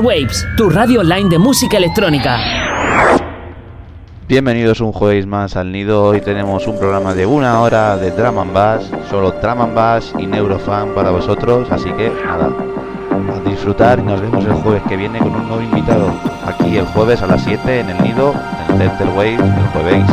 Waves, tu radio online de música electrónica. Bienvenidos un jueves más al nido. Hoy tenemos un programa de una hora de Drum and Bass, solo Drum and Bass y Neurofan para vosotros. Así que nada, a disfrutar y nos vemos el jueves que viene con un nuevo invitado. Aquí el jueves a las 7 en el nido, en Center Waves, el jueves.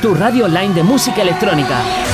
Tu radio online de música electrónica.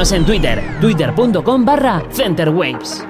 En Twitter, twitter.com barra centerwaves.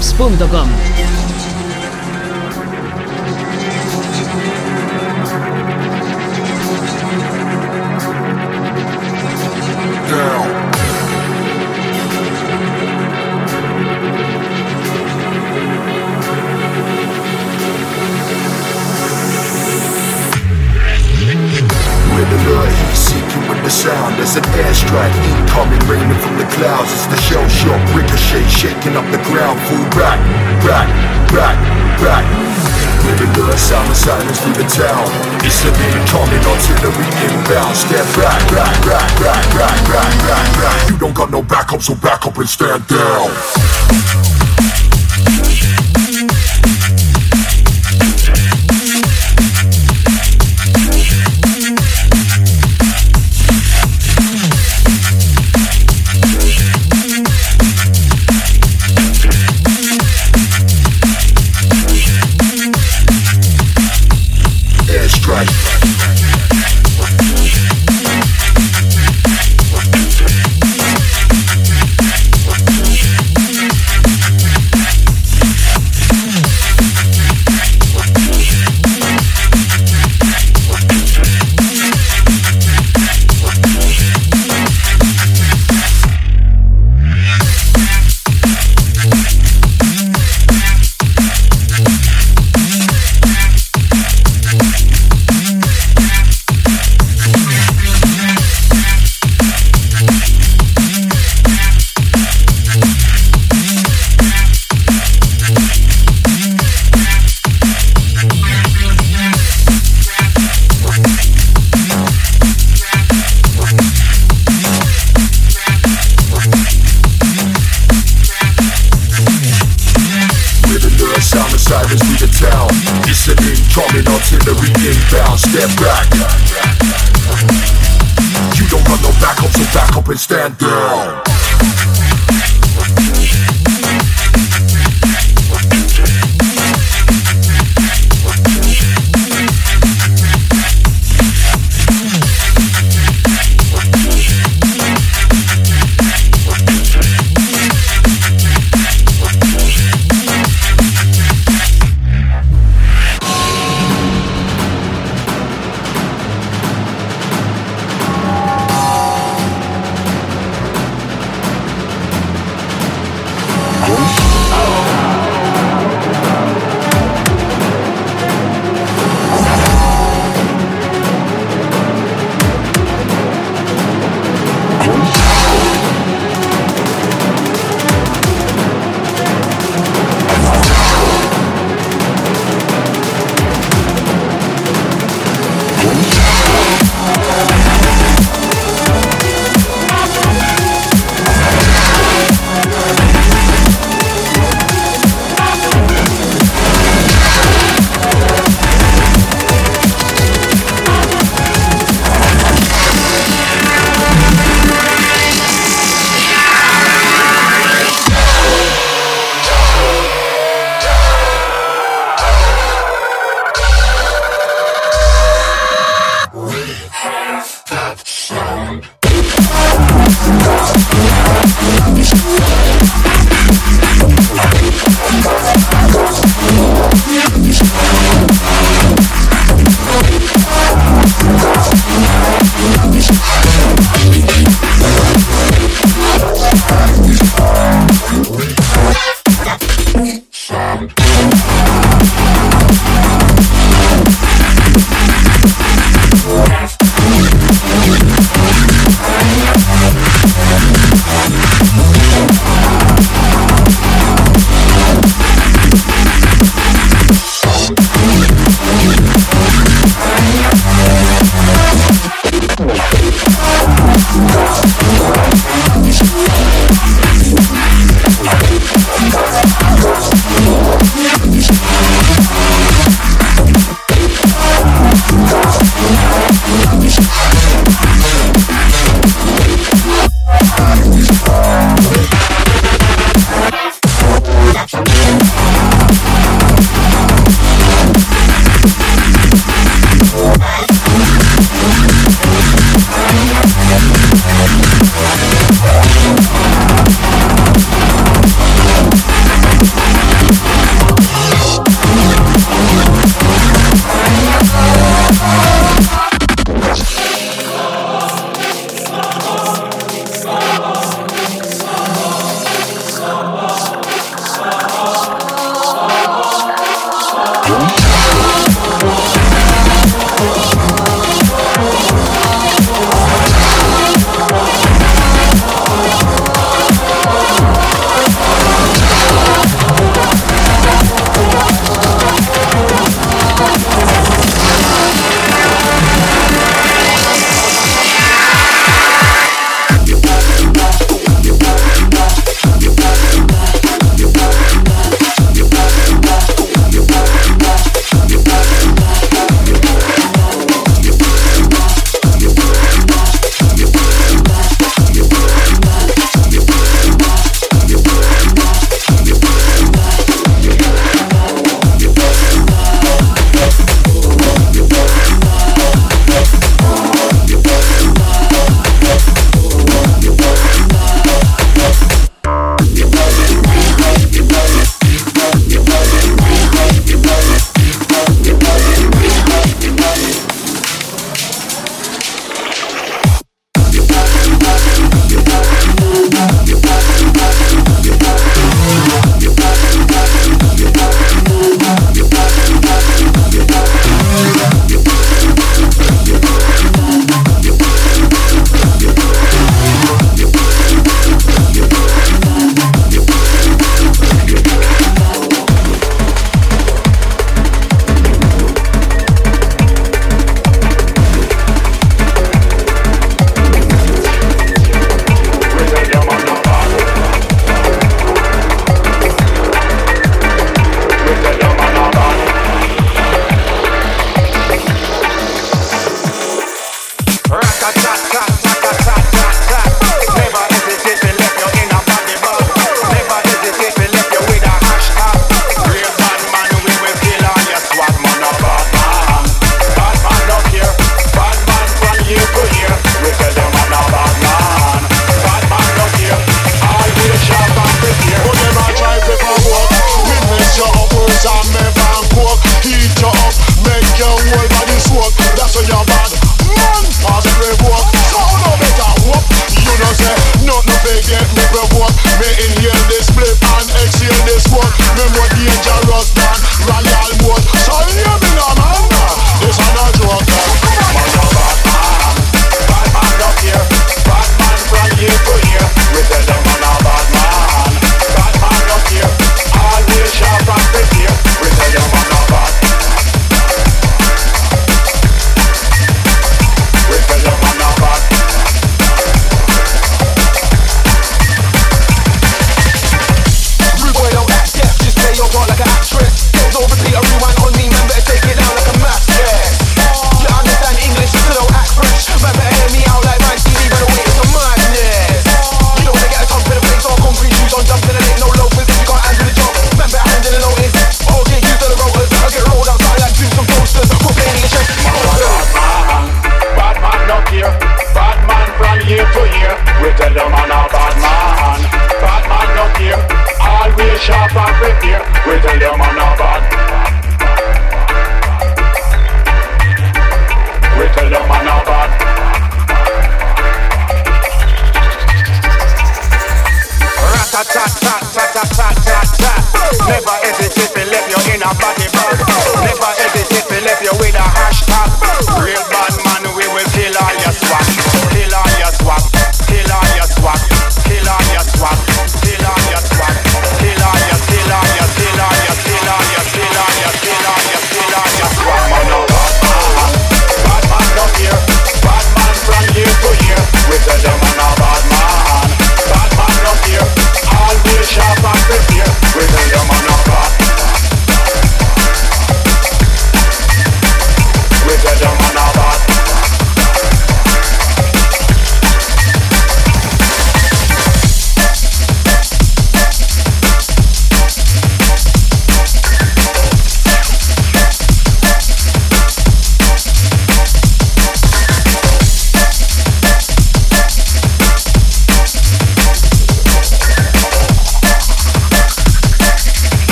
centerwaves.com shaking up the ground. Full back, back, back, back. With the sound of silence through the town. It's a an incoming artillery inbound. Step back, back, back, back, back, back, back, back. You don't got no backup, so back up and stand down. back up, so back up and stand down.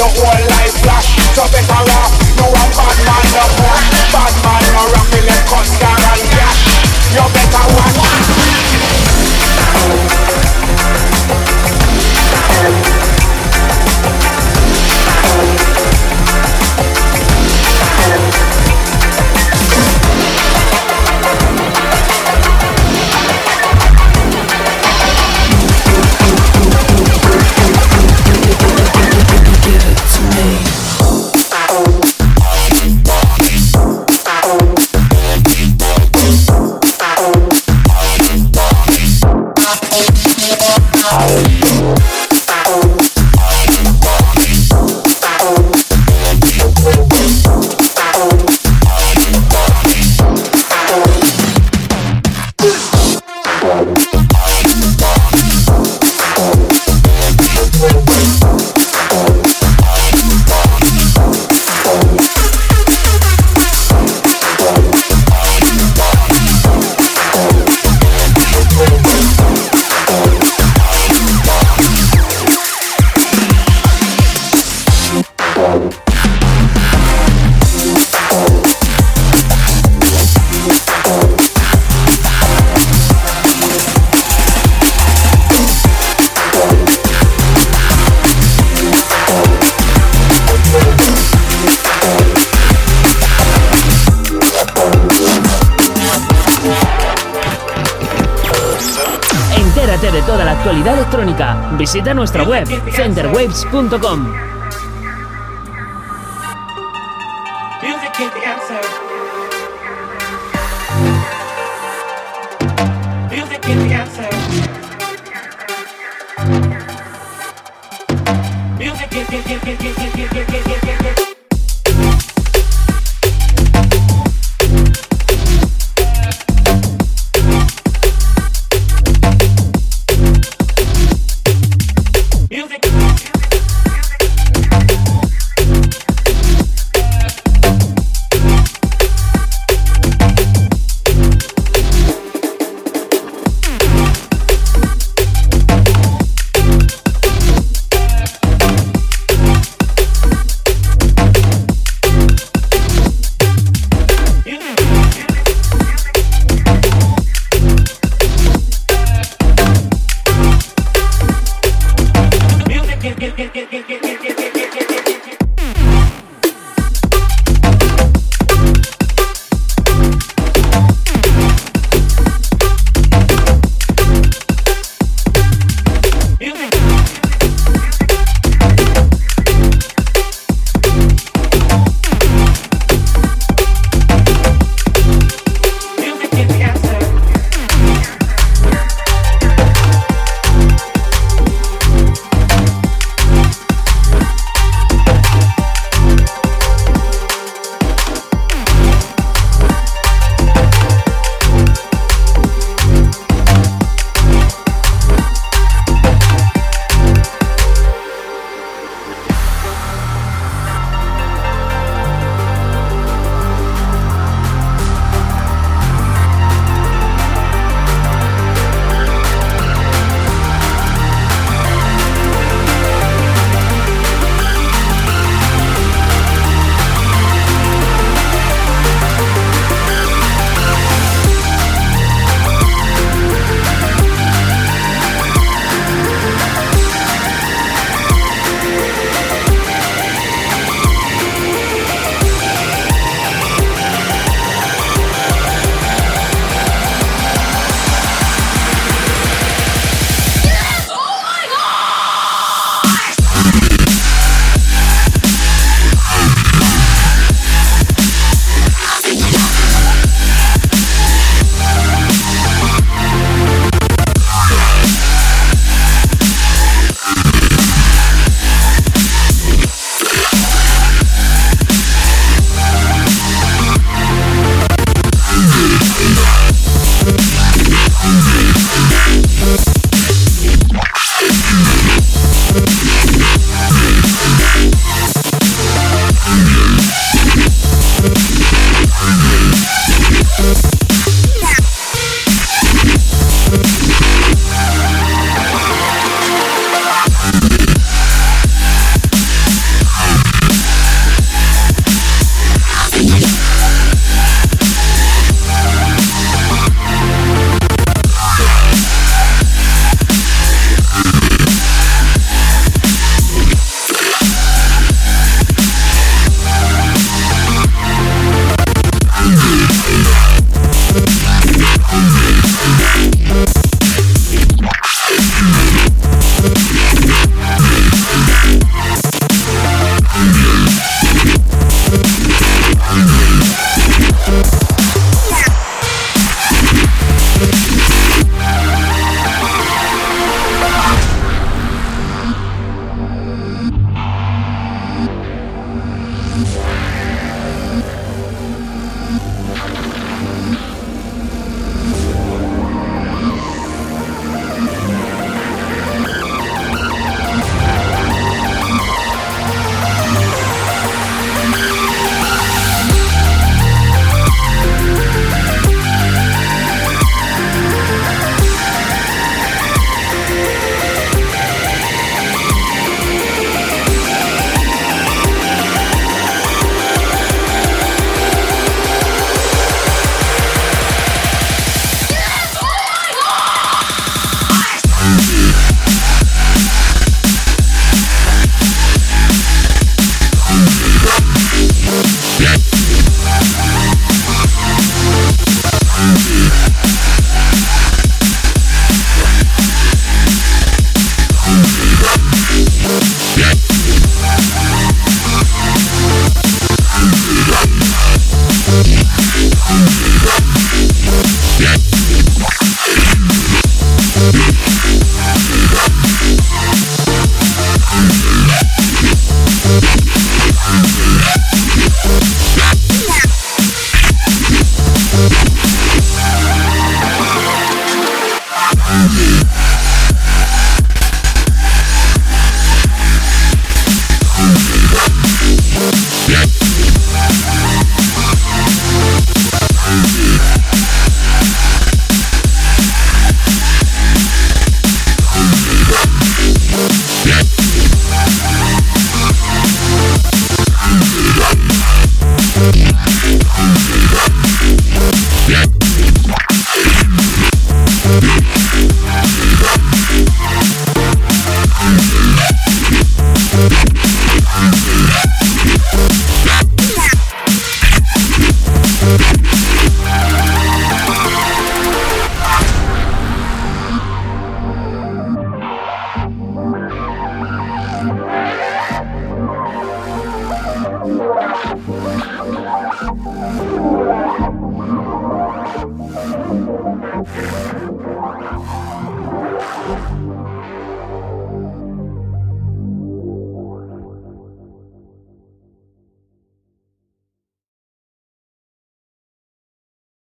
your oil Entérate de toda la actualidad electrónica. Visita nuestra web centerwaves.com.